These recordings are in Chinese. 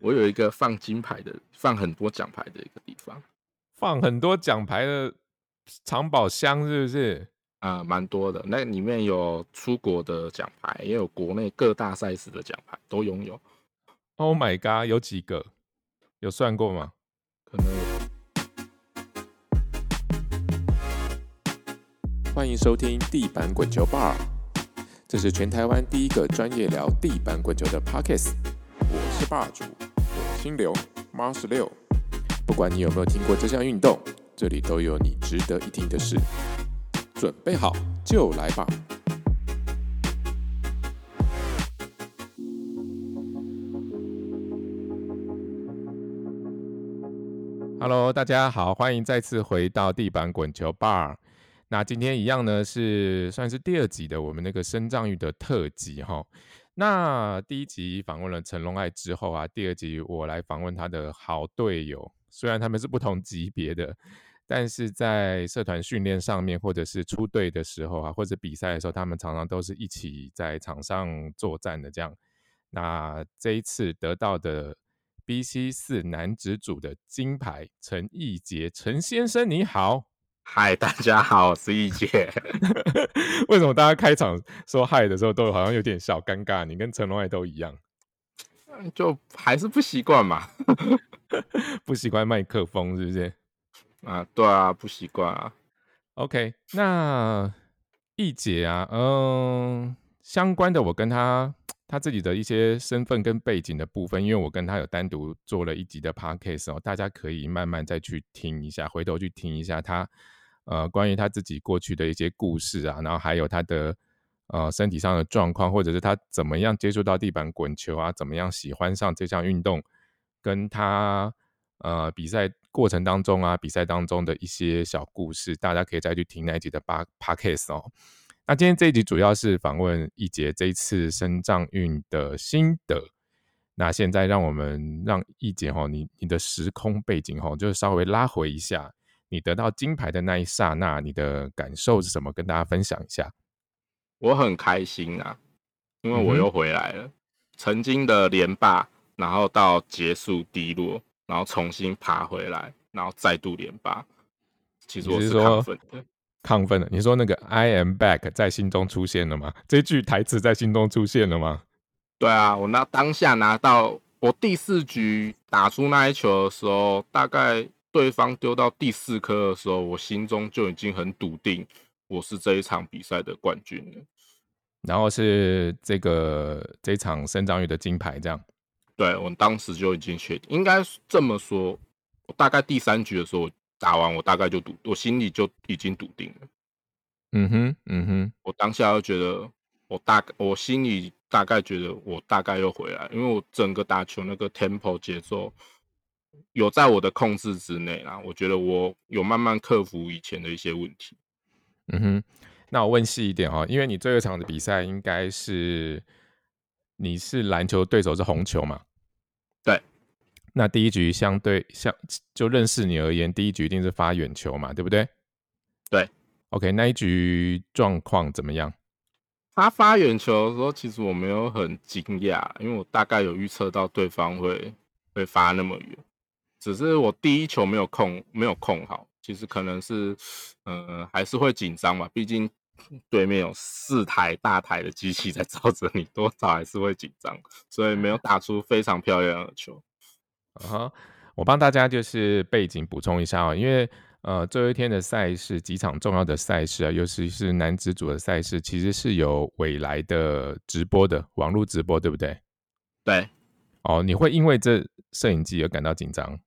我有一个放金牌的，放很多奖牌的一个地方，放很多奖牌的藏宝箱是不是？啊，蛮多的。那里面有出国的奖牌，也有国内各大赛事的奖牌，都拥有。Oh my god，有几个？有算过吗？可能有。欢迎收听地板滚球 Bar，这是全台湾第一个专业聊地板滚球的 Pockets。我是霸主，我姓刘，妈十六。不管你有没有听过这项运动，这里都有你值得一听的事。准备好就来吧！Hello，大家好，欢迎再次回到地板滚球 Bar。那今天一样呢，是算是第二集的我们那个生藏域的特辑哈。那第一集访问了陈龙爱之后啊，第二集我来访问他的好队友，虽然他们是不同级别的。但是在社团训练上面，或者是出队的时候啊，或者比赛的时候，他们常常都是一起在场上作战的。这样，那这一次得到的 BC 四男子组的金牌，陈义杰，陈先生你好，嗨，大家好，我是易姐。为什么大家开场说嗨的时候，都好像有点小尴尬？你跟陈龙爱都一样，就还是不习惯嘛，不习惯麦克风，是不是？啊，对啊，不习惯啊。OK，那易姐啊，嗯，相关的我跟他他自己的一些身份跟背景的部分，因为我跟他有单独做了一集的 Podcast 哦，大家可以慢慢再去听一下，回头去听一下他呃关于他自己过去的一些故事啊，然后还有他的呃身体上的状况，或者是他怎么样接触到地板滚球啊，怎么样喜欢上这项运动，跟他呃比赛。过程当中啊，比赛当中的一些小故事，大家可以再去听那一集的八 podcast 哦。那今天这一集主要是访问一杰这一次深藏运的心得。那现在让我们让一杰哈，你你的时空背景哈，就稍微拉回一下，你得到金牌的那一刹那，你的感受是什么？跟大家分享一下。我很开心啊，因为我又回来了，曾经的连霸，然后到结束低落。然后重新爬回来，然后再度连霸。其实我是亢奋的，亢奋的。你说那个 “I am back” 在心中出现了吗？这句台词在心中出现了吗？对啊，我那当下拿到我第四局打出那一球的时候，大概对方丢到第四颗的时候，我心中就已经很笃定，我是这一场比赛的冠军了。然后是这个这场生长鱼的金牌，这样。对我当时就已经确定，应该这么说。我大概第三局的时候打完，我大概就笃，我心里就已经笃定了。嗯哼，嗯哼，我当下就觉得，我大概我心里大概觉得，我大概又回来，因为我整个打球那个 tempo 节奏有在我的控制之内啦。我觉得我有慢慢克服以前的一些问题。嗯哼，那我问细一点哦，因为你最后一场的比赛应该是。你是篮球对手是红球嘛？对，那第一局相对相就认识你而言，第一局一定是发远球嘛，对不对？对，OK，那一局状况怎么样？他发远球的时候，其实我没有很惊讶，因为我大概有预测到对方会会发那么远，只是我第一球没有控没有控好，其实可能是呃还是会紧张吧，毕竟。对面有四台大台的机器在照着你，多少还是会紧张，所以没有打出非常漂亮的球。啊，我帮大家就是背景补充一下哦，因为呃最后一天的赛事几场重要的赛事啊，尤其是男子组的赛事，其实是有未来的直播的网络直播，对不对？对。哦，你会因为这摄影机而感到紧张？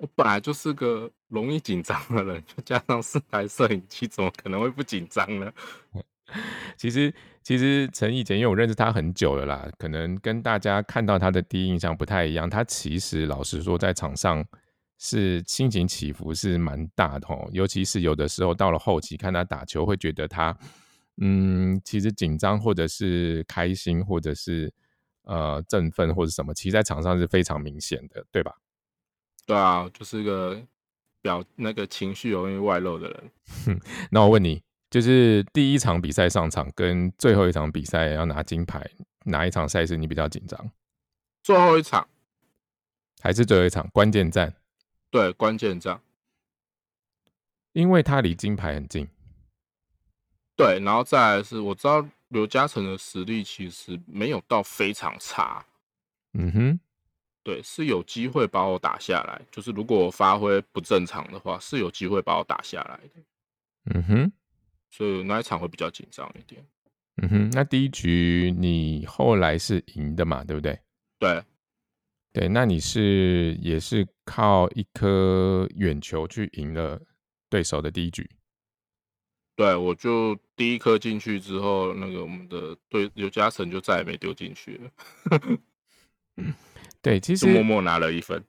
我本来就是个容易紧张的人，就加上四台摄影机，怎么可能会不紧张呢？其实，其实陈毅杰，因为我认识他很久了啦，可能跟大家看到他的第一印象不太一样。他其实老实说，在场上是心情起伏是蛮大的哦，尤其是有的时候到了后期看他打球，会觉得他嗯，其实紧张或者是开心，或者是呃振奋或者什么，其实在场上是非常明显的，对吧？对啊，就是个表那个情绪容易外露的人。哼 那我问你，就是第一场比赛上场跟最后一场比赛要拿金牌，哪一场赛事你比较紧张？最后一场，还是最后一场关键战？对，关键战。因为他离金牌很近。对，然后再来是，我知道刘嘉诚的实力其实没有到非常差。嗯哼，对，是有机会把我打下来。就是如果我发挥不正常的话，是有机会把我打下来的。嗯哼，所以那一场会比较紧张一点。嗯哼，那第一局你后来是赢的嘛？对不对？对，对，那你是也是靠一颗远球去赢了对手的第一局。对，我就第一颗进去之后，那个我们的对刘嘉诚就再也没丢进去了。对，其实默默拿了一分。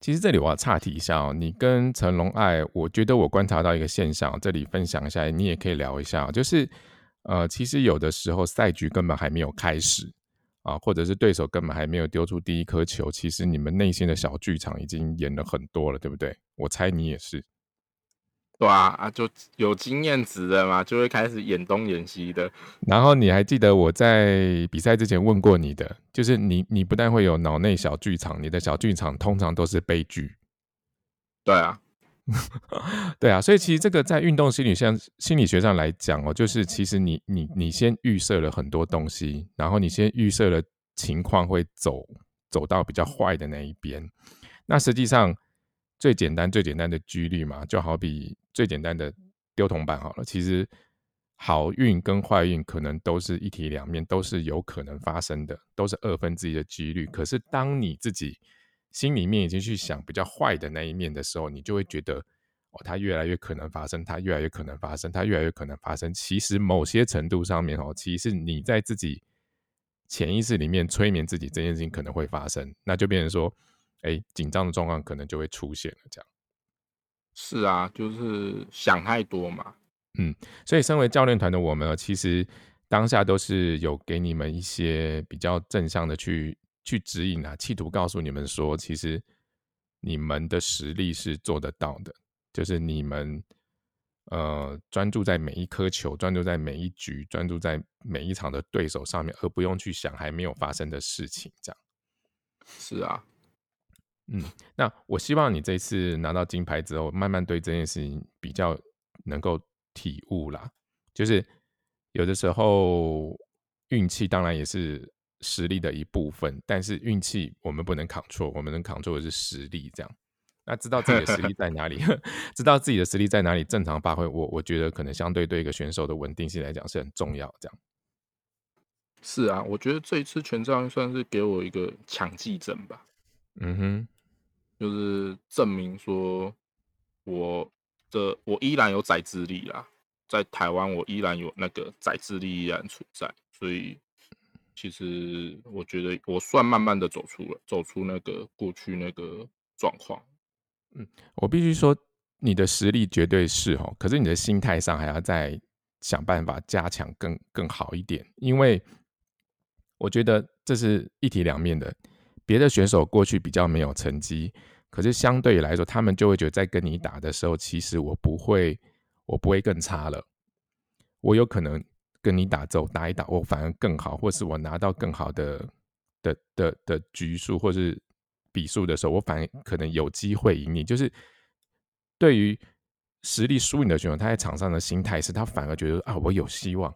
其实这里我要岔题一下哦，你跟成龙爱，我觉得我观察到一个现象，这里分享一下，你也可以聊一下，就是呃，其实有的时候赛局根本还没有开始啊，或者是对手根本还没有丢出第一颗球，其实你们内心的小剧场已经演了很多了，对不对？我猜你也是。对啊，啊，就有经验值的嘛，就会开始演东演西的。然后你还记得我在比赛之前问过你的，就是你你不但会有脑内小剧场，你的小剧场通常都是悲剧。对啊，对啊，所以其实这个在运动心理上心理学上来讲哦，就是其实你你你先预设了很多东西，然后你先预设了情况会走走到比较坏的那一边，那实际上。最简单、最简单的几率嘛，就好比最简单的丢铜板好了。其实好运跟坏运可能都是一体两面，都是有可能发生的，都是二分之一的几率。可是当你自己心里面已经去想比较坏的那一面的时候，你就会觉得哦，它越来越可能发生，它越来越可能发生，它越来越可能发生。其实某些程度上面哦，其实你在自己潜意识里面催眠自己，这件事情可能会发生，那就变成说。哎，紧张的状况可能就会出现了。这样是啊，就是想太多嘛。嗯，所以身为教练团的我们，其实当下都是有给你们一些比较正向的去去指引啊，企图告诉你们说，其实你们的实力是做得到的，就是你们呃专注在每一颗球，专注在每一局，专注在每一场的对手上面，而不用去想还没有发生的事情。这样是啊。嗯，那我希望你这次拿到金牌之后，慢慢对这件事情比较能够体悟啦。就是有的时候运气当然也是实力的一部分，但是运气我们不能扛错，我们能扛错的是实力。这样，那知道自己的实力在哪里，知道自己的实力在哪里，正常发挥，我我觉得可能相对对一个选手的稳定性来讲是很重要。这样，是啊，我觉得这一次全仗算是给我一个强记症吧。嗯哼。就是证明说，我的我依然有载资力啦，在台湾我依然有那个载资力依然存在，所以其实我觉得我算慢慢的走出了走出那个过去那个状况。嗯，我必须说你的实力绝对是哦，可是你的心态上还要再想办法加强更更好一点，因为我觉得这是一体两面的，别的选手过去比较没有成绩。可是相对来说，他们就会觉得在跟你打的时候，其实我不会，我不会更差了。我有可能跟你打之后打一打，我反而更好，或是我拿到更好的的的的局数或是比数的时候，我反而可能有机会赢你。就是对于实力输你的选手，他在场上的心态是他反而觉得啊，我有希望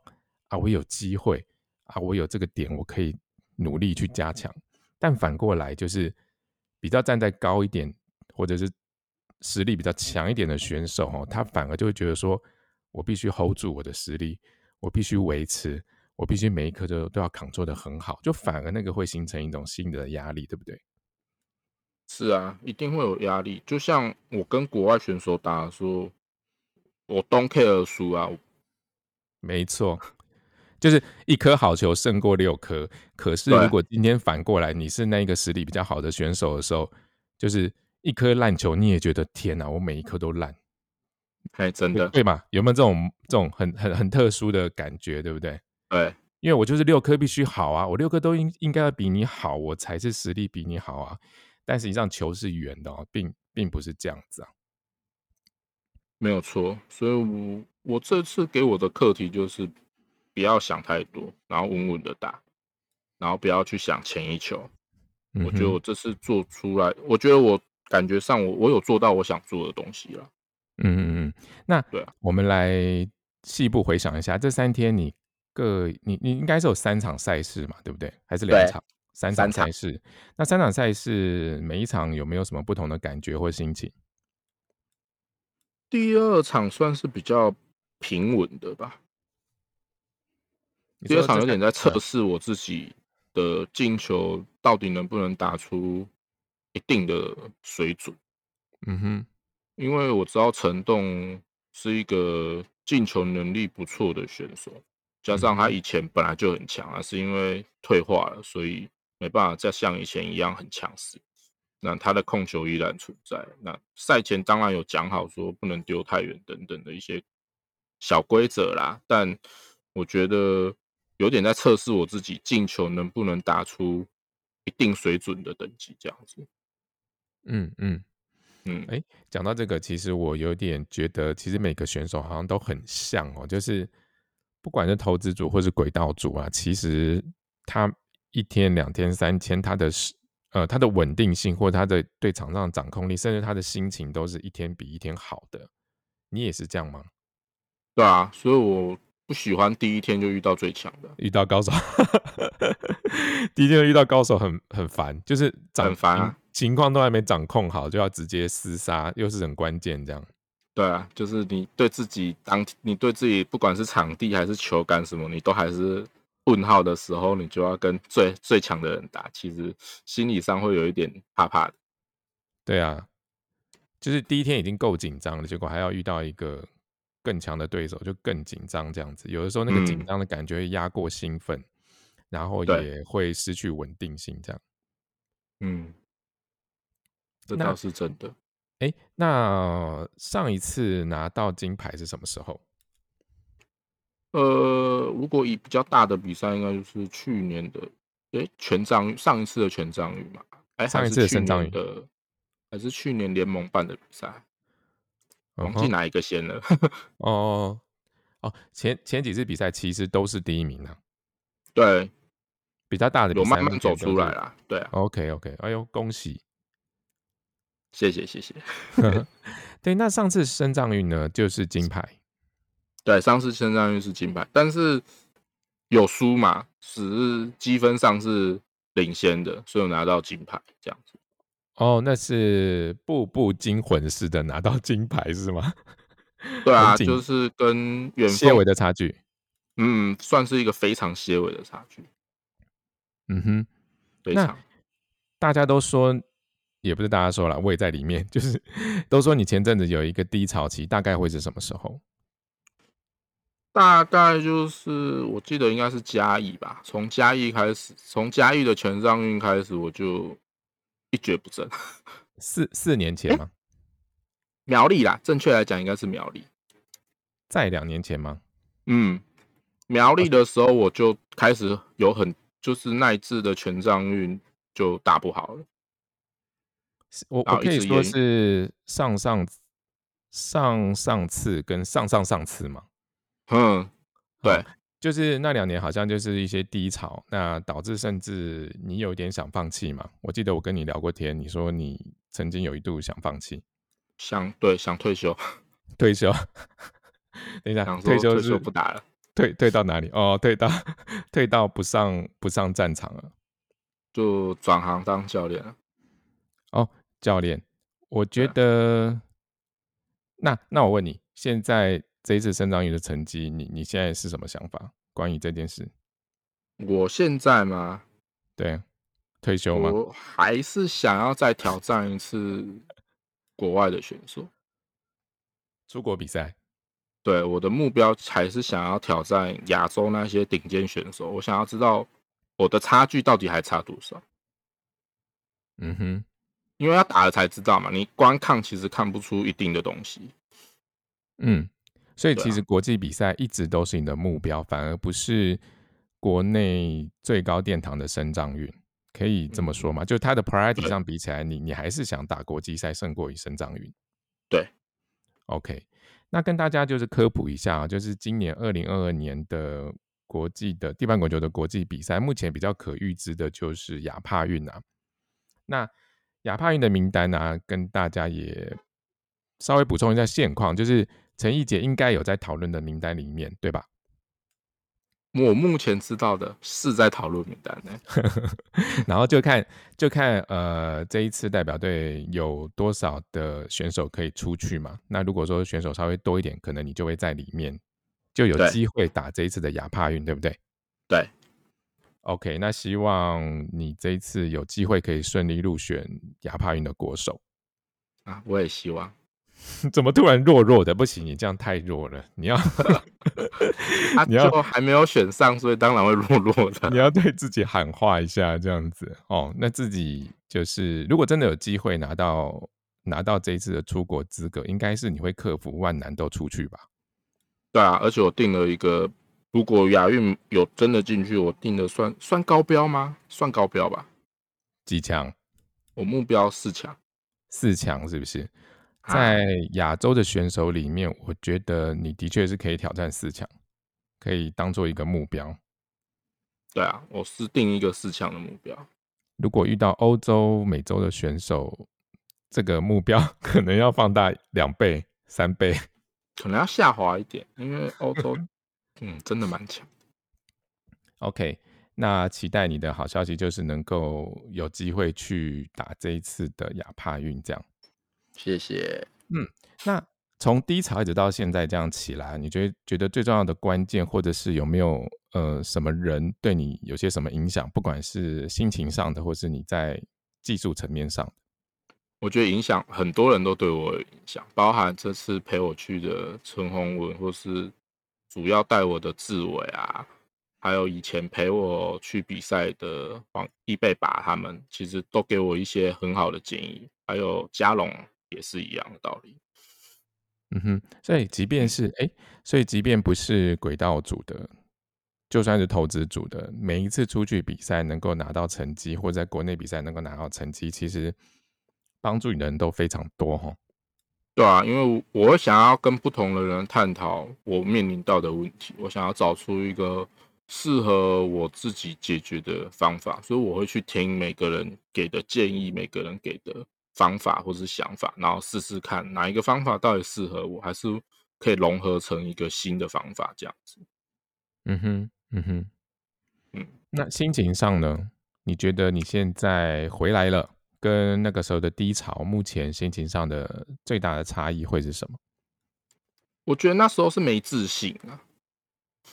啊，我有机会啊，我有这个点，我可以努力去加强。但反过来就是。比较站在高一点，或者是实力比较强一点的选手，哦，他反而就会觉得说，我必须 hold 住我的实力，我必须维持，我必须每一刻都都要扛做的很好，就反而那个会形成一种新的压力，对不对？是啊，一定会有压力。就像我跟国外选手打，说我 don't care 输啊，没错。就是一颗好球胜过六颗，可是如果今天反过来你是那个实力比较好的选手的时候，就是一颗烂球你也觉得天哪，我每一颗都烂，哎，真的对吗？有没有这种这种很很很特殊的感觉，对不对？对，因为我就是六颗必须好啊，我六颗都应应该要比你好，我才是实力比你好啊。但实际上球是圆的，并并不是这样子啊，没有错。所以我我这次给我的课题就是。不要想太多，然后稳稳的打，然后不要去想前一球，我觉得我这次做出来，我觉得我感觉上我我有做到我想做的东西了。嗯嗯嗯，那对啊，我们来细部回想一下，这三天你各你你应该是有三场赛事嘛，对不对？还是两场？三场赛事。那三场赛事每一场有没有什么不同的感觉或心情？第二场算是比较平稳的吧。第二场有点在测试我自己的进球到底能不能打出一定的水准。嗯哼。因为我知道陈栋是一个进球能力不错的选手，加上他以前本来就很强啊，是因为退化了，所以没办法再像以前一样很强势。那他的控球依然存在。那赛前当然有讲好说不能丢太远等等的一些小规则啦，但我觉得有点在测试我自己进球能不能打出一定水准的等级这样子。嗯嗯。嗯，哎，讲到这个，其实我有点觉得，其实每个选手好像都很像哦，就是不管是投资组或是轨道组啊，其实他一天、两天、三天，他的呃他的稳定性或他的对场上的掌控力，甚至他的心情，都是一天比一天好的。你也是这样吗？对啊，所以我。不喜欢第一天就遇到最强的，遇到高手，第一天遇到高手很很烦，就是很烦啊，情况都还没掌控好就要直接厮杀，又是很关键这样。对啊，就是你对自己当你对自己不管是场地还是球杆什么，你都还是问号的时候，你就要跟最最强的人打，其实心理上会有一点怕怕的。对啊，就是第一天已经够紧张了，结果还要遇到一个。更强的对手就更紧张，这样子有的时候那个紧张的感觉会压过兴奋，然后也会失去稳定性，这样。嗯，这倒是真的。哎，那上一次拿到金牌是什么时候？呃，如果以比较大的比赛，应该就是去年的，哎，全章上一次的全章鱼嘛，哎，上一次的全章鱼的，还是去年联盟办的比赛。忘记哪一个先了？哦哦，前前几次比赛其实都是第一名啊。对，比较大的有慢慢走出来啦。对啊。OK OK，哎呦，恭喜！谢谢谢谢。对，那上次升降运呢，就是金牌。对，上次升降运是金牌，但是有输嘛，只是积分上是领先的，所以拿到金牌这样子。哦，那是步步惊魂似的拿到金牌是吗？对啊，就是跟远些微的差距，嗯，算是一个非常些微的差距。嗯哼，非常。大家都说，也不是大家说了，我也在里面，就是都说你前阵子有一个低潮期，大概会是什么时候？大概就是我记得应该是嘉义吧，从嘉义开始，从嘉义的全上运开始，我就。一蹶不振，四四年前吗？苗栗啦，正确来讲应该是苗栗。在两年前吗？嗯，苗栗的时候我就开始有很就是那一次的权杖运就打不好了。我我可以说是上上上上次跟上上上次吗？嗯，对。就是那两年好像就是一些低潮，那导致甚至你有点想放弃嘛？我记得我跟你聊过天，你说你曾经有一度想放弃，想对想退休，退休。等一下，退休是不打了，退退到哪里？哦，退到退到不上不上战场了，就转行当教练了。哦，教练，我觉得那那我问你，现在。这一次生长鱼的成绩，你你现在是什么想法？关于这件事，我现在吗？对，退休吗？我还是想要再挑战一次国外的选手，出国比赛。对，我的目标还是想要挑战亚洲那些顶尖选手。我想要知道我的差距到底还差多少。嗯哼，因为要打了才知道嘛，你光看其实看不出一定的东西。嗯。所以其实国际比赛一直都是你的目标，反而不是国内最高殿堂的升障运，可以这么说吗？就它的 priority 上比起来，你你还是想打国际赛胜过于升障运。对，OK，那跟大家就是科普一下啊，就是今年二零二二年的国际的地板滚球的国际比赛，目前比较可预知的就是亚帕运啊。那亚帕运的名单呢，跟大家也稍微补充一下现况，就是陈奕杰应该有在讨论的名单里面，对吧？我目前知道的是在讨论名单内 然后就看就看呃这一次代表队有多少的选手可以出去嘛？那如果说选手稍微多一点，可能你就会在里面就有机会打这一次的亚帕运，对不对？对。OK，那希望你这一次有机会可以顺利入选亚帕运的国手啊！我也希望。怎么突然弱弱的？不行，你这样太弱了。你要，你要还没有选上，所以当然会弱弱的。你要对自己喊话一下，这样子哦。那自己就是，如果真的有机会拿到拿到这一次的出国资格，应该是你会克服万难都出去吧？对啊，而且我定了一个，如果亚运有真的进去，我定的算算高标吗？算高标吧。几强？我目标四强，四强是不是？在亚洲的选手里面，我觉得你的确是可以挑战四强，可以当做一个目标。对啊，我是定一个四强的目标。如果遇到欧洲、美洲的选手，这个目标 可能要放大两倍、三倍，可能要下滑一点，因为欧洲，嗯，真的蛮强。OK，那期待你的好消息就是能够有机会去打这一次的亚帕运，这样。谢谢。嗯，那从低潮一直到现在这样起来，你觉得觉得最重要的关键，或者是有没有呃什么人对你有些什么影响？不管是心情上的，或是你在技术层面上，我觉得影响很多人都对我有影响，包含这次陪我去的陈宏文，或是主要带我的志伟啊，还有以前陪我去比赛的黄易贝拔他们，其实都给我一些很好的建议，还有嘉龙。也是一样的道理，嗯哼，所以即便是哎，所以即便不是轨道组的，就算是投资组的，每一次出去比赛能够拿到成绩，或在国内比赛能够拿到成绩，其实帮助你的人都非常多哈。对啊，因为我想要跟不同的人探讨我面临到的问题，我想要找出一个适合我自己解决的方法，所以我会去听每个人给的建议，每个人给的。方法或是想法，然后试试看哪一个方法到底适合我，还是可以融合成一个新的方法这样子。嗯哼，嗯哼，嗯。那心情上呢？你觉得你现在回来了，跟那个时候的低潮，目前心情上的最大的差异会是什么？我觉得那时候是没自信啊。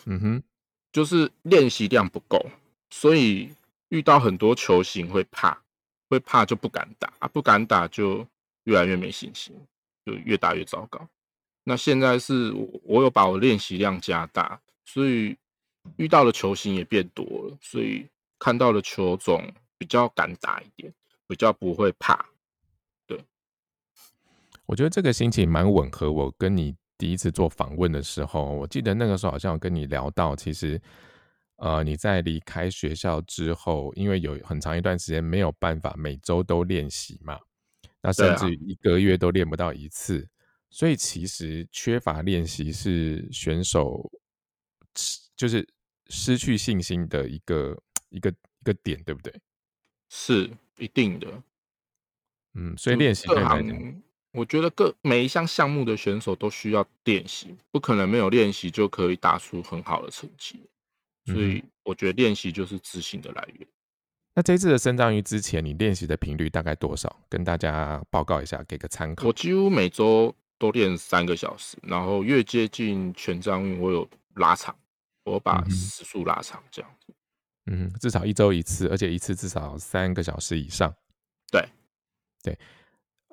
嗯哼，就是练习量不够，所以遇到很多球型会怕。会怕就不敢打，不敢打就越来越没信心，就越打越糟糕。那现在是我我有把我练习量加大，所以遇到的球型也变多了，所以看到的球种比较敢打一点，比较不会怕。对，我觉得这个心情蛮吻合。我跟你第一次做访问的时候，我记得那个时候好像跟你聊到，其实。呃，你在离开学校之后，因为有很长一段时间没有办法每周都练习嘛，那甚至一个月都练不到一次，所以其实缺乏练习是选手就是失去信心的一个一个一个点，对不对？是一定的。嗯，所以练习各行，我觉得各每一项项目的选手都需要练习，不可能没有练习就可以打出很好的成绩。所以我觉得练习就是自信的来源。那这次的生长鱼之前，你练习的频率大概多少？跟大家报告一下，给个参考。我几乎每周都练三个小时，然后越接近全张运，我有拉长，我把时速拉长，这样子。嗯，至少一周一次，而且一次至少三个小时以上。对，对。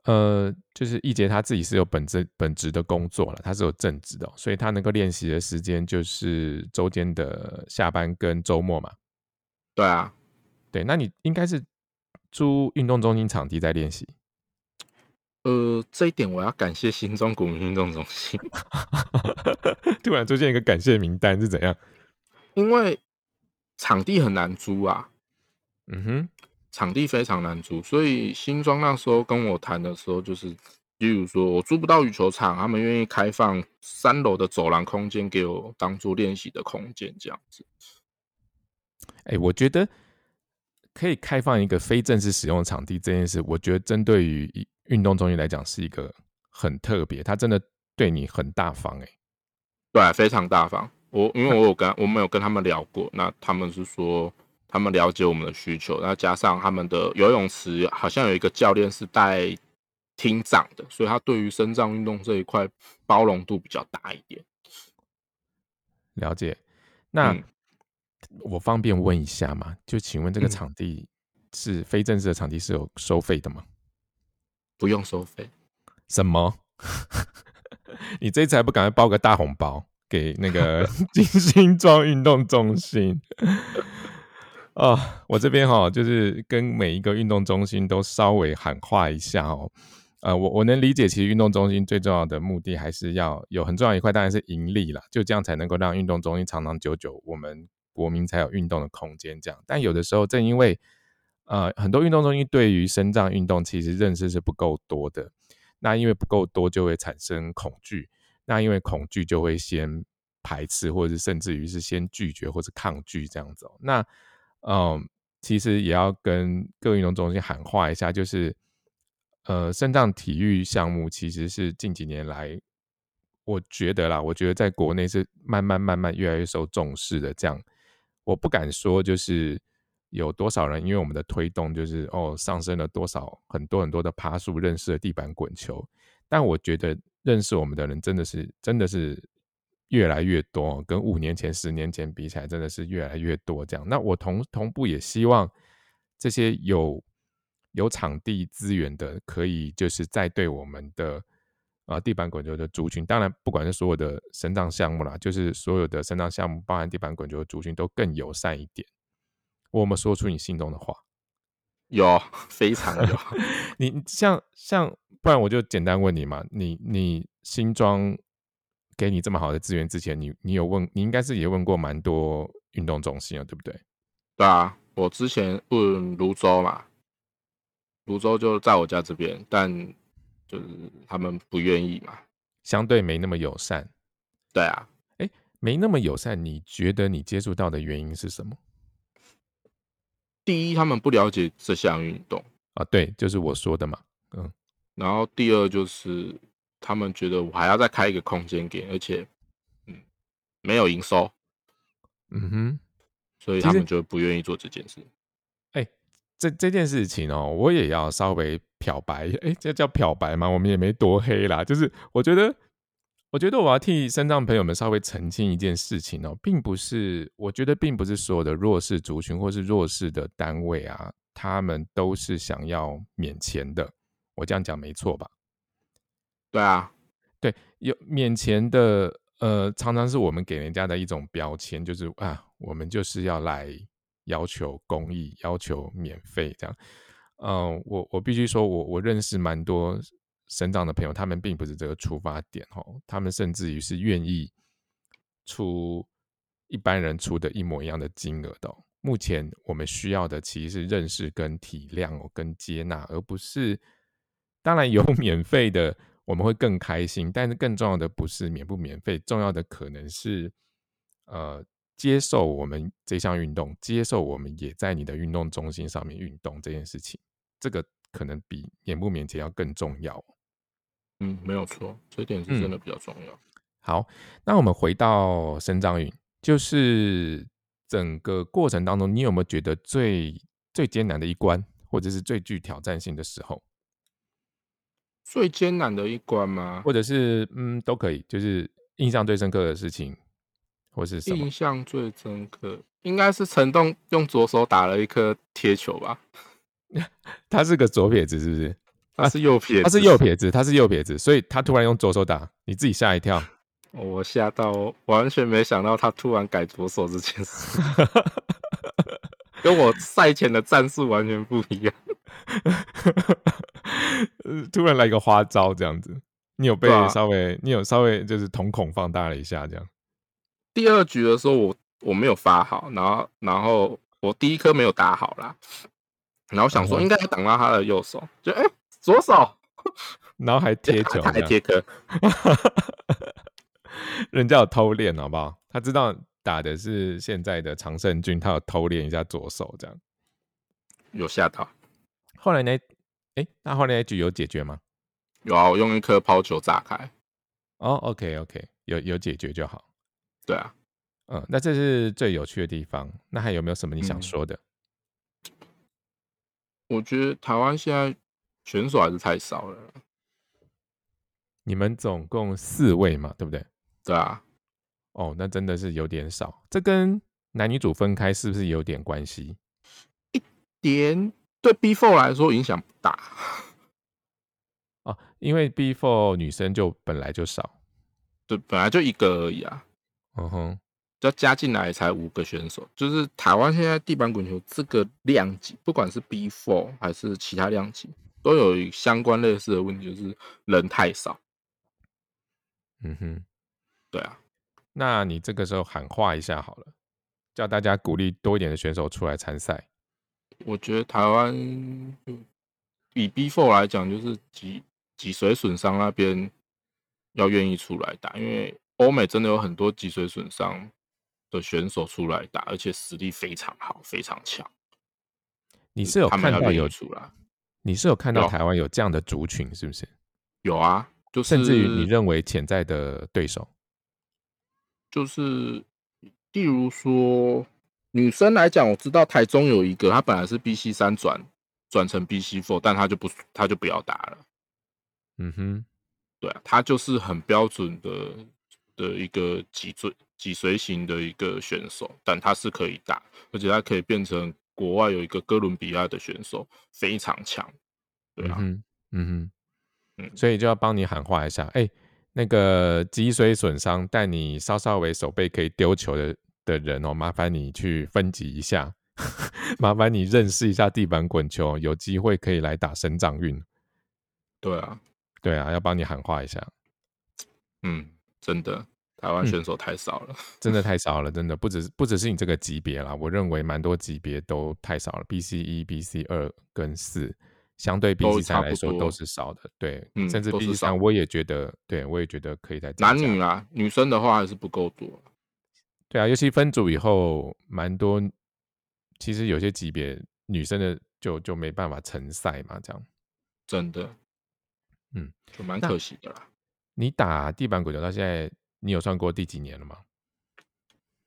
呃，就是易杰他自己是有本职本职的工作了，他是有正职的，所以他能够练习的时间就是周间的下班跟周末嘛。对啊，对，那你应该是租运动中心场地在练习。呃，这一点我要感谢新庄古民运动中心。突然出现一个感谢名单是怎样？因为场地很难租啊。嗯哼。场地非常难租，所以新庄那时候跟我谈的时候，就是例如说我租不到羽球场，他们愿意开放三楼的走廊空间给我当做练习的空间，这样子。哎，我觉得可以开放一个非正式使用的场地这件事，我觉得针对于一运动中心来讲是一个很特别，他真的对你很大方哎、对，非常大方。我因为我有跟我们有跟他们聊过，那他们是说他们了解我们的需求，那加上他们的游泳池好像有一个教练是带厅长的，所以他对于身障运动这一块包容度比较大一点。了解。那、嗯我方便问一下吗？就请问这个嗯场地是非正式的场地是有收费的吗？不用收费，什么？你这次还不赶快包个大红包给那个 金星庄运动中心？哦，我这边哈、就是跟每一个运动中心都稍微喊话一下哦。呃，我我能理解，其实运动中心最重要的目的还是要有很重要一块，当然是盈利啦，就这样才能够让运动中心长长久久，我们国民才有运动的空间。这样，但有的时候正因为呃很多运动中心对于身障运动其实认识是不够多的，那因为不够多就会产生恐惧，那因为恐惧就会先排斥，或者是甚至于是先拒绝或是抗拒这样子、那嗯，其实也要跟各运动中心喊话一下，就是呃，肾脏体育项目其实是近几年来，我觉得啦，我觉得在国内是慢慢慢慢越来越受重视的。这样，我不敢说就是有多少人因为我们的推动，就是哦上升了多少很多很多的爬树，认识了地板滚球，但我觉得认识我们的人真的是真的是越来越多，跟五年前、十年前比起来，真的是越来越多。这样，那我同同步也希望这些有有场地资源的，可以就是在对我们的呃地板滚球的族群，当然不管是所有的生长项目啦，就是所有的生长项目，包含地板滚球的族群，都更友善一点。我们说出你心中的话。有非常有。你你像像，不然我就简单问你嘛，你你新庄给你这么好的资源之前，你你有问，你应该是也问过蛮多运动中心啊，对不对？对啊，我之前问泸州嘛，泸州就在我家这边，但就是他们不愿意嘛。相对没那么友善，对啊，没那么友善，你觉得你接触到的原因是什么第一他们不了解这项运动，啊？对，就是我说的嘛，嗯，然后第二就是他们觉得我还要再开一个空间给，而且嗯没有营收，嗯哼。所以他们就不愿意做这件事。哎这这件事情哦，我也要稍微漂白。哎，这叫漂白吗？我们也没多黑啦。就是我觉得，我觉得我要替身障朋友们稍微澄清一件事情哦，并不是，我觉得并不是所有的弱势族群或是弱势的单位啊，他们都是想要免钱的。我这样讲没错吧？对啊，对，有免钱的，呃，常常是我们给人家的一种标签，就是啊，我们就是要来要求公益，要求免费这样。嗯、我我必须说，我我认识蛮多省长的朋友，他们并不是这个出发点哦，他们甚至于是愿意出一般人出的一模一样的金额的、目前我们需要的其实是认识跟体谅哦，跟接纳，而不是当然有 免费的我们会更开心，但是更重要的不是免不免费，重要的可能是呃接受我们这项运动，接受我们也在你的运动中心上面运动这件事情，这个可能比免不免钱要更重要哦。嗯，没有错，这一点是真的比较重要。好，那我们回到生长运，就是整个过程当中，你有没有觉得最最艰难的一关，或者是最具挑战性的时候，最艰难的一关吗？或者是嗯都可以，就是印象最深刻的事情，或是什么印？象最深刻应该是陈栋用左手打了一颗贴球吧？他是个左撇子，是不是？他是右撇子，他是右撇子，他是右撇子，所以他突然用左手打，你自己吓一跳。我吓到，完全没想到他突然改左手这件事，跟我赛前的战术完全不一样。呃突然来一个花招这样子，你有被稍微，你有稍微就是瞳孔放大了一下这样。第二局的时候我，我没有发好，然后然后我第一颗没有打好啦，然后想说应该要挡到他的右手，就哎、左手 然后还贴球还贴颗，人家有偷练好不好？他知道打的是现在的常胜军，他有偷练一下左手这样。有吓到。后来那，哎，那后来那一局有解决吗？有啊，我用一颗抛球炸开。哦，OK OK，有有解决就好。对啊，嗯，那这是最有趣的地方。那还有没有什么你想嗯说的？我觉得台湾现在选手还是太少了。你们总共四位嘛，对不对？对啊，哦，那真的是有点少。这跟男女主分开是不是有点关系？一点对 B Four 来说影响不大。啊，因为 B Four 女生就本来就少。对，本来就一个而已啊，嗯哼，要加进来才五个选手。就是台湾现在地板滚球这个量级，不管是 B Four 还是其他量级，都有相关类似的问题，就是人太少。嗯哼。对啊，那你这个时候喊话一下好了，叫大家鼓励多一点的选手出来参赛。我觉得台湾就以 B Four 来讲，就是脊脊髓损伤那边要愿意出来打，因为欧美真的有很多脊髓损伤的选手出来打，而且实力非常好，非常强。你是有看到有，出来？你是有看到台湾有这样的族群，是不是？有啊，就是甚至于你认为潜在的对手，就是，例如说女生来讲，我知道台中有一个，她本来是 BC 三转转成 BC four，但她就不她就不要打了。嗯哼，对啊，她就是很标准的的一个脊椎脊髓型的一个选手，但她是可以打，而且她可以变成国外有一个哥伦比亚的选手，非常强。对啊，嗯哼，嗯哼，嗯所以就要帮你喊话一下，哎、那个脊髓损伤，但你稍稍为手背可以丢球的的人哦，麻烦你去分级一下，麻烦你认识一下地板滚球，有机会可以来打省长运。对啊，对啊，要帮你喊话一下，嗯，真的，台湾嗯选手太少了。真的太少了，真的不只是不只是你这个级别啦，我认为蛮多级别都太少了，BC 一、BC 二跟四，相对都 BC 差不多三来说都是少的，对，嗯甚至 BC 三我也觉得，对我也觉得可以在男加女啦，女生的话还是不够多。对啊，尤其分组以后，蛮多其实有些级别女生的就就没办法成赛嘛，这样。真的，嗯，就蛮可惜的啦。你打地板滚球到现在，你有算过第几年了吗？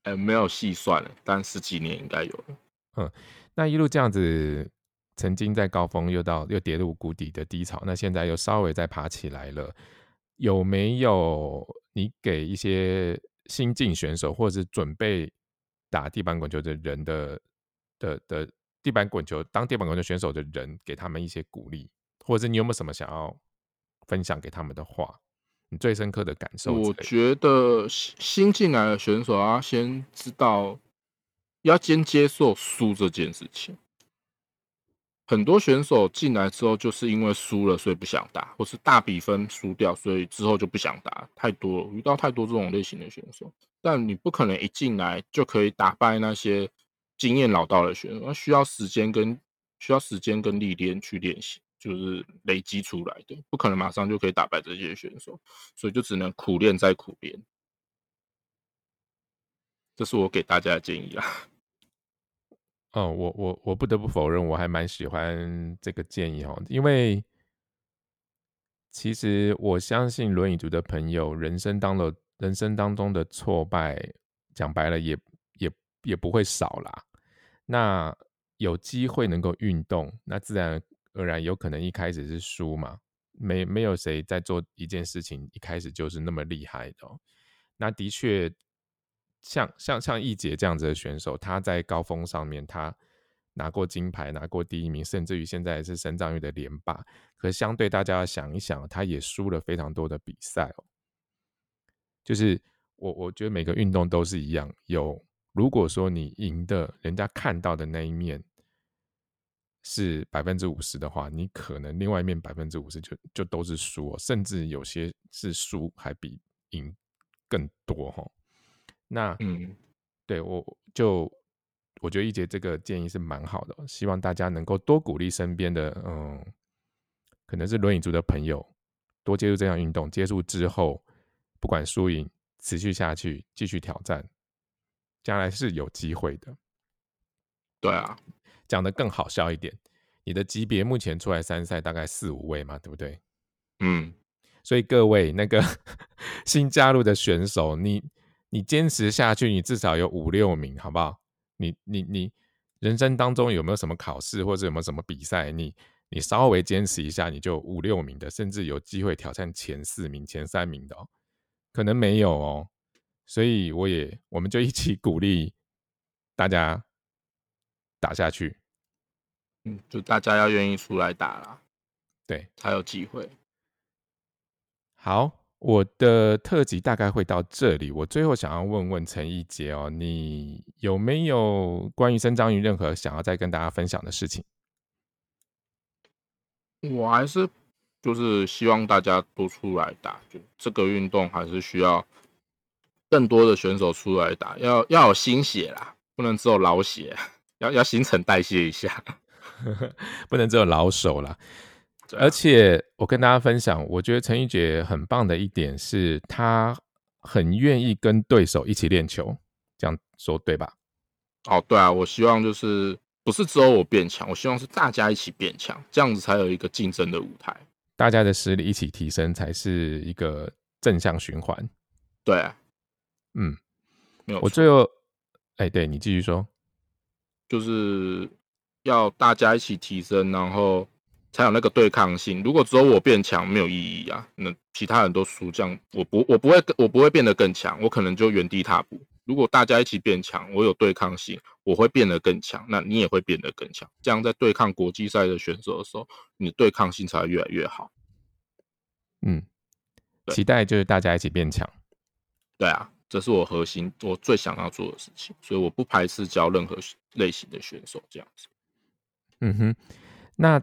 呃，没有细算了，但十几年应该有了。那一路这样子，曾经在高峰又到又跌入谷底的低潮，那现在又稍微再爬起来了，有没有你给一些新进选手或者是准备打地板滚球的人的的的地板滚球当地板滚球选手的人，给他们一些鼓励，或者是你有没有什么想要分享给他们的话？你最深刻的感受？我觉得新新进来的选手要先知道，要先接受输这件事情。很多选手进来之后，就是因为输了，所以不想打，或是大比分输掉，所以之后就不想打。太多，遇到太多这种类型的选手。但你不可能一进来就可以打败那些经验老道的选手，那需要时间跟需要时间跟历练去练习，就是累积出来的，不可能马上就可以打败这些选手，所以就只能苦练再苦练。这是我给大家的建议啊。哦，我我我不得不否认，我还蛮喜欢这个建议哦，因为其实我相信轮椅族的朋友，人生当了人生当中的挫败，讲白了也也也不会少啦。那有机会能够运动，那自然而然有可能一开始是输嘛，没没有谁在做一件事情一开始就是那么厉害的、那的确，像像像易杰这样子的选手，他在高峰上面，他拿过金牌，拿过第一名，甚至于现在是省长域的连霸。可相对大家要想一想，他也输了非常多的比赛哦。就是我我觉得每个运动都是一样，有如果说你赢的，人家看到的那一面是百分之五十的话，你可能另外一面百分之五十就就都是输、哦，甚至有些是输还比赢更多哈、哦。那嗯，对我就我觉得一杰这个建议是蛮好的，希望大家能够多鼓励身边的嗯，可能是轮椅族的朋友，多接触这项运动，接触之后不管输赢，持续下去，继续挑战，将来是有机会的。对啊，讲的更好笑一点，你的级别目前出来参赛大概四五位嘛，对不对？嗯，所以各位那个 新加入的选手，你你坚持下去，你至少有五六名，好不好？你你你人生当中有没有什么考试或者有没有什么比赛，你你稍微坚持一下，你就五六名的，甚至有机会挑战前四名、前三名的哦。可能没有哦，所以我也我们就一起 鼓励大家打下去。嗯，就大家要愿意出来打啦，对，才有机会。好，我的特辑大概会到这里。我最后想要问问陈一杰哦，你有没有关于生章鱼任何想要再跟大家分享的事情？我还是就是希望大家多出来打，就这个运动还是需要更多的选手出来打，要要有新血啦，不能只有老血，要要新陈代谢一下。不能只有老手啦。而且我跟大家分享，我觉得陈玉杰很棒的一点是，他很愿意跟对手一起练球，这样说对吧？哦，对啊，我希望就是不是只有我变强，我希望是大家一起变强，这样子才有一个竞争的舞台。大家的实力一起提升，才是一个正向循环。对啊，嗯，没有我最后，哎，对你继续说。就是要大家一起提升，然后才有那个对抗性。如果只有我变强，没有意义啊。那其他人都输，这样我不我不会我不会变得更强，我可能就原地踏步。如果大家一起变强，我有对抗性，我会变得更强，那你也会变得更强。这样在对抗国际赛的选手的时候，你对抗性才会越来越好。嗯，期待就是大家一起变强。对啊，这是我核心，我最想要做的事情，所以我不排斥教任何类型的选手这样子。嗯哼，那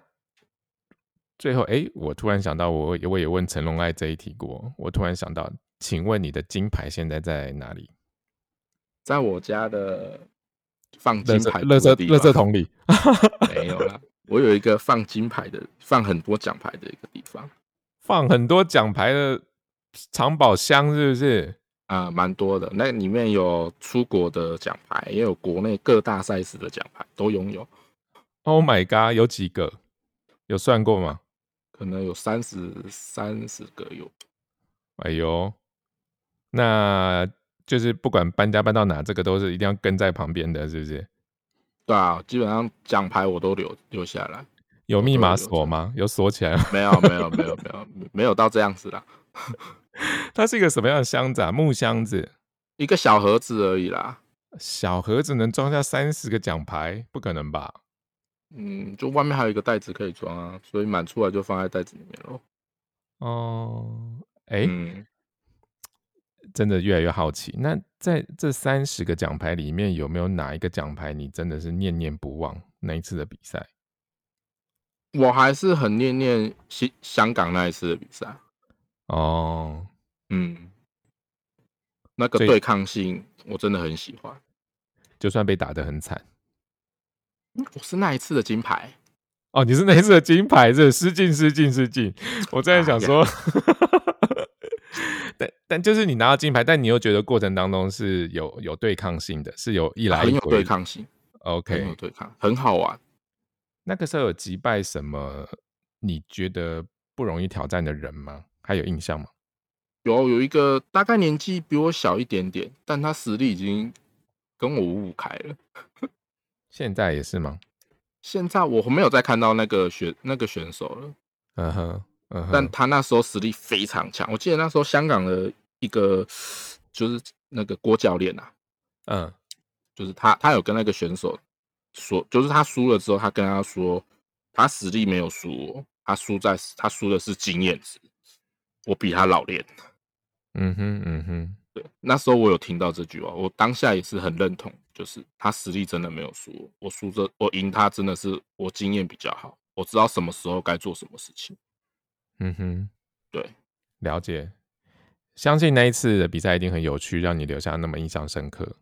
最后，哎，我突然想到我，我也问陈龙爱这一题过。我突然想到，请问你的金牌现在在哪里？在我家的放金牌垃圾垃圾桶里。没有啦，我有一个放金牌的，放很多奖牌的一个地方放很多奖牌的藏宝箱，是不是？啊，蛮、多的。那里面有出国的奖牌，也有国内各大赛事的奖牌，都拥有。Oh my god，有几个？有算过吗？可能有三十三十个有。哎呦，那就是不管搬家搬到哪，这个都是一定要跟在旁边的，是不是？对啊，基本上奖牌我都留留下来。有密码锁吗？有锁起来吗？没有，没有，没有，没有，没有到这样子啦，它是一个什么样的箱子啊？木箱子，一个小盒子而已啦。小盒子能装下三十个奖牌？不可能吧？嗯，就外面还有一个袋子可以装啊，所以满出来就放在袋子里面咯。哦，哎、嗯，真的越来越好奇。那在这三十个奖牌里面，有没有哪一个奖牌你真的是念念不忘？那一次的比赛？我还是很念念香香港那一次的比赛。哦，嗯，那个对抗性我真的很喜欢。就算被打得很惨，我是那一次的金牌，哦，你是那一次的金牌，是失敬失敬失敬。我正在想说，但但就是你拿到金牌，但你又觉得过程当中是有有对抗性的，是有一来很有一回对抗性，很有 OK，对抗，很好玩。那个时候有击败什么你觉得不容易挑战的人吗？还有印象吗？有有一个大概年纪比我小一点点，但他实力已经跟我五五开了。现在也是吗？现在我没有再看到那个选那个选手了，嗯哼，嗯哼，但他那时候实力非常强。我记得那时候香港的一个就是那个郭教练啊，嗯就是他他有跟那个选手说，就是他输了之后，他跟他说，他实力没有输我，他输在他输的是经验值，我比他老练。嗯哼嗯哼，对，那时候我有听到这句话，我当下也是很认同，就是他实力真的没有输我，输着我赢他真的是我经验比较好，我知道什么时候该做什么事情。嗯哼，对，了解。相信那一次的比赛一定很有趣，让你留下那么印象深刻，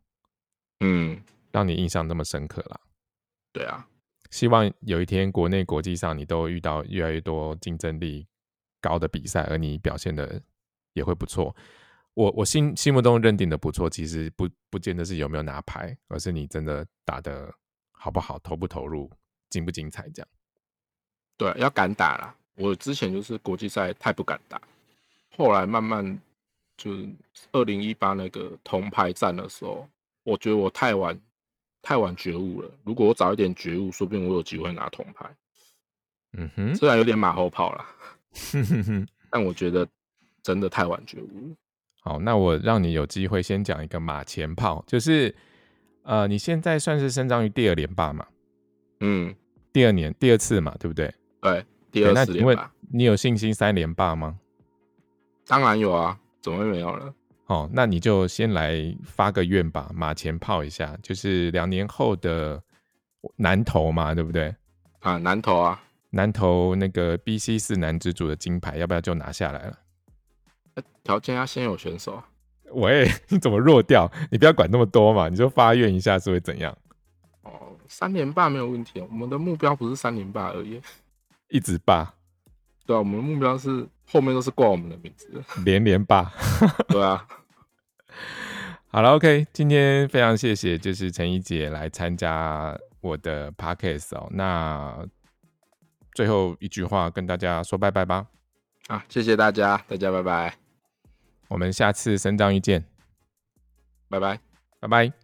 嗯，让你印象那么深刻啦。对啊，希望有一天国内、国际上你都遇到越来越多竞争力高的比赛，而你表现的也会不错。我我心心目中认定的不错，其实不不见得是有没有拿牌，而是你真的打的好不好，投不投入，精不精彩，这样。对，要敢打啦。我之前就是国际赛太不敢打，后来慢慢就是二零一八那个铜牌战的时候，我觉得我太晚太晚觉悟了。如果我早一点觉悟，说不定我有机会拿铜牌。嗯哼，虽然有点马后炮啦，但我觉得真的太晚觉悟了。好，那我让你有机会先讲一个马前炮，就是呃，你现在算是生长于第二连霸嘛？嗯，第二年第二次嘛，对不对？对，第对二那请问你有信心三连霸吗？当然有啊，怎么会没有呢？哦，那你就先来发个愿吧，马前炮一下，就是两年后的南投嘛，对不对？啊，南投啊，南投那个 BC 四男之组的金牌，要不要就拿下来了？呃条件要先有选手啊。喂，你怎么弱掉？你不要管那么多嘛，你就发愿一下是会怎样？哦，三连霸没有问题，我们的目标不是三连霸而已。一直霸，对啊，我们的目标是后面都是挂我们的名字。连连霸。对啊，好了，OK，今天非常谢谢，就是陈怡姐来参加我的 Podcast 哦。那最后一句话跟大家说拜拜吧，啊，谢谢大家，大家拜拜，我们下次深章遇见，拜拜。拜拜。